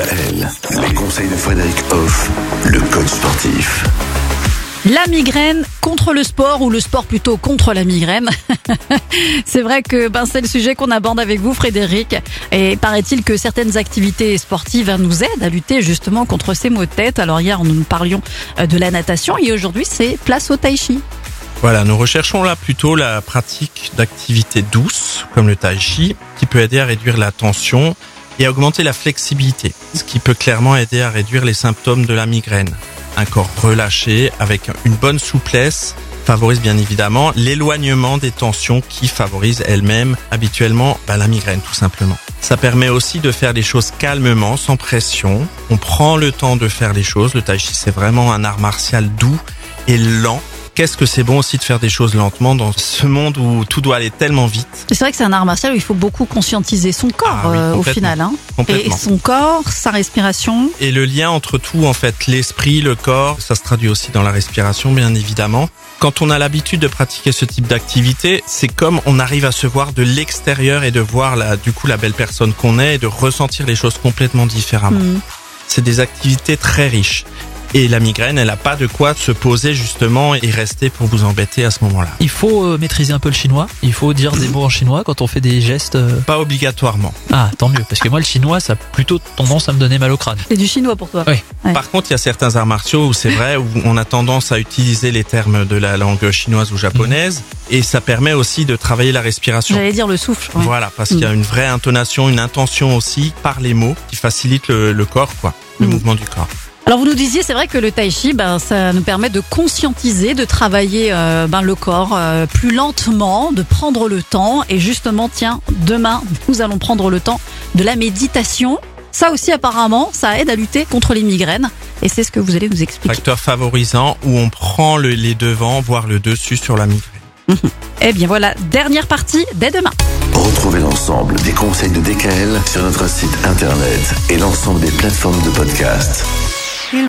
Les conseils de Frédéric Hoff, le coach sportif. La migraine contre le sport ou le sport plutôt contre la migraine. c'est vrai que ben, c'est le sujet qu'on aborde avec vous Frédéric. Et paraît-il que certaines activités sportives nous aident à lutter justement contre ces maux de tête. Alors hier nous parlions euh, de la natation et aujourd'hui c'est place au tai chi. Voilà, nous recherchons là plutôt la pratique d'activités douces comme le tai chi qui peut aider à réduire la tension et augmenter la flexibilité, ce qui peut clairement aider à réduire les symptômes de la migraine. Un corps relâché avec une bonne souplesse favorise bien évidemment l'éloignement des tensions qui favorisent elles-mêmes habituellement bah, la migraine tout simplement. Ça permet aussi de faire les choses calmement, sans pression. On prend le temps de faire les choses. Le tai chi c'est vraiment un art martial doux et lent qu'est-ce que c'est bon aussi de faire des choses lentement dans ce monde où tout doit aller tellement vite. C'est vrai que c'est un art martial où il faut beaucoup conscientiser son corps Ah oui, euh, au final. Hein. Et son corps, sa respiration. Et le lien entre tout, en fait, l'esprit, le corps, ça se traduit aussi dans la respiration, bien évidemment. Quand on a l'habitude de pratiquer ce type d'activité, c'est comme on arrive à se voir de l'extérieur et de voir la, du coup la belle personne qu'on est et de ressentir les choses complètement différemment. Hmm. C'est des activités très riches. Et la migraine, elle a pas de quoi se poser justement et rester pour vous embêter à ce moment-là. Il faut euh, maîtriser un peu le chinois. Il faut dire des mots en chinois quand on fait des gestes. euh. Pas obligatoirement. Ah, tant mieux, parce que moi le chinois, ça a plutôt tendance à me donner mal au crâne. C'est du chinois pour toi. Oui. Ouais. Par contre, il y a certains arts martiaux où c'est vrai, où on a tendance à utiliser les termes de la langue chinoise ou japonaise, et ça permet aussi de travailler la respiration. J'allais dire le souffle. ouais. Voilà, parce qu'il y a une vraie intonation, une intention aussi par les mots qui facilite le, le corps, quoi, le Mm. mouvement du corps. Alors vous nous disiez, c'est vrai que le tai chi, ben, ça nous permet de conscientiser, de travailler euh, ben, le corps euh, plus lentement, de prendre le temps. Et justement, tiens, demain, nous allons prendre le temps de la méditation. Ça aussi, apparemment, ça aide à lutter contre les migraines. Et c'est ce que vous allez nous expliquer. Facteur favorisant où on prend le- les devants, voire le dessus sur la migraine. Eh bien voilà, dernière partie dès demain. Retrouvez l'ensemble des conseils de DKL sur notre site internet et l'ensemble des plateformes de podcast.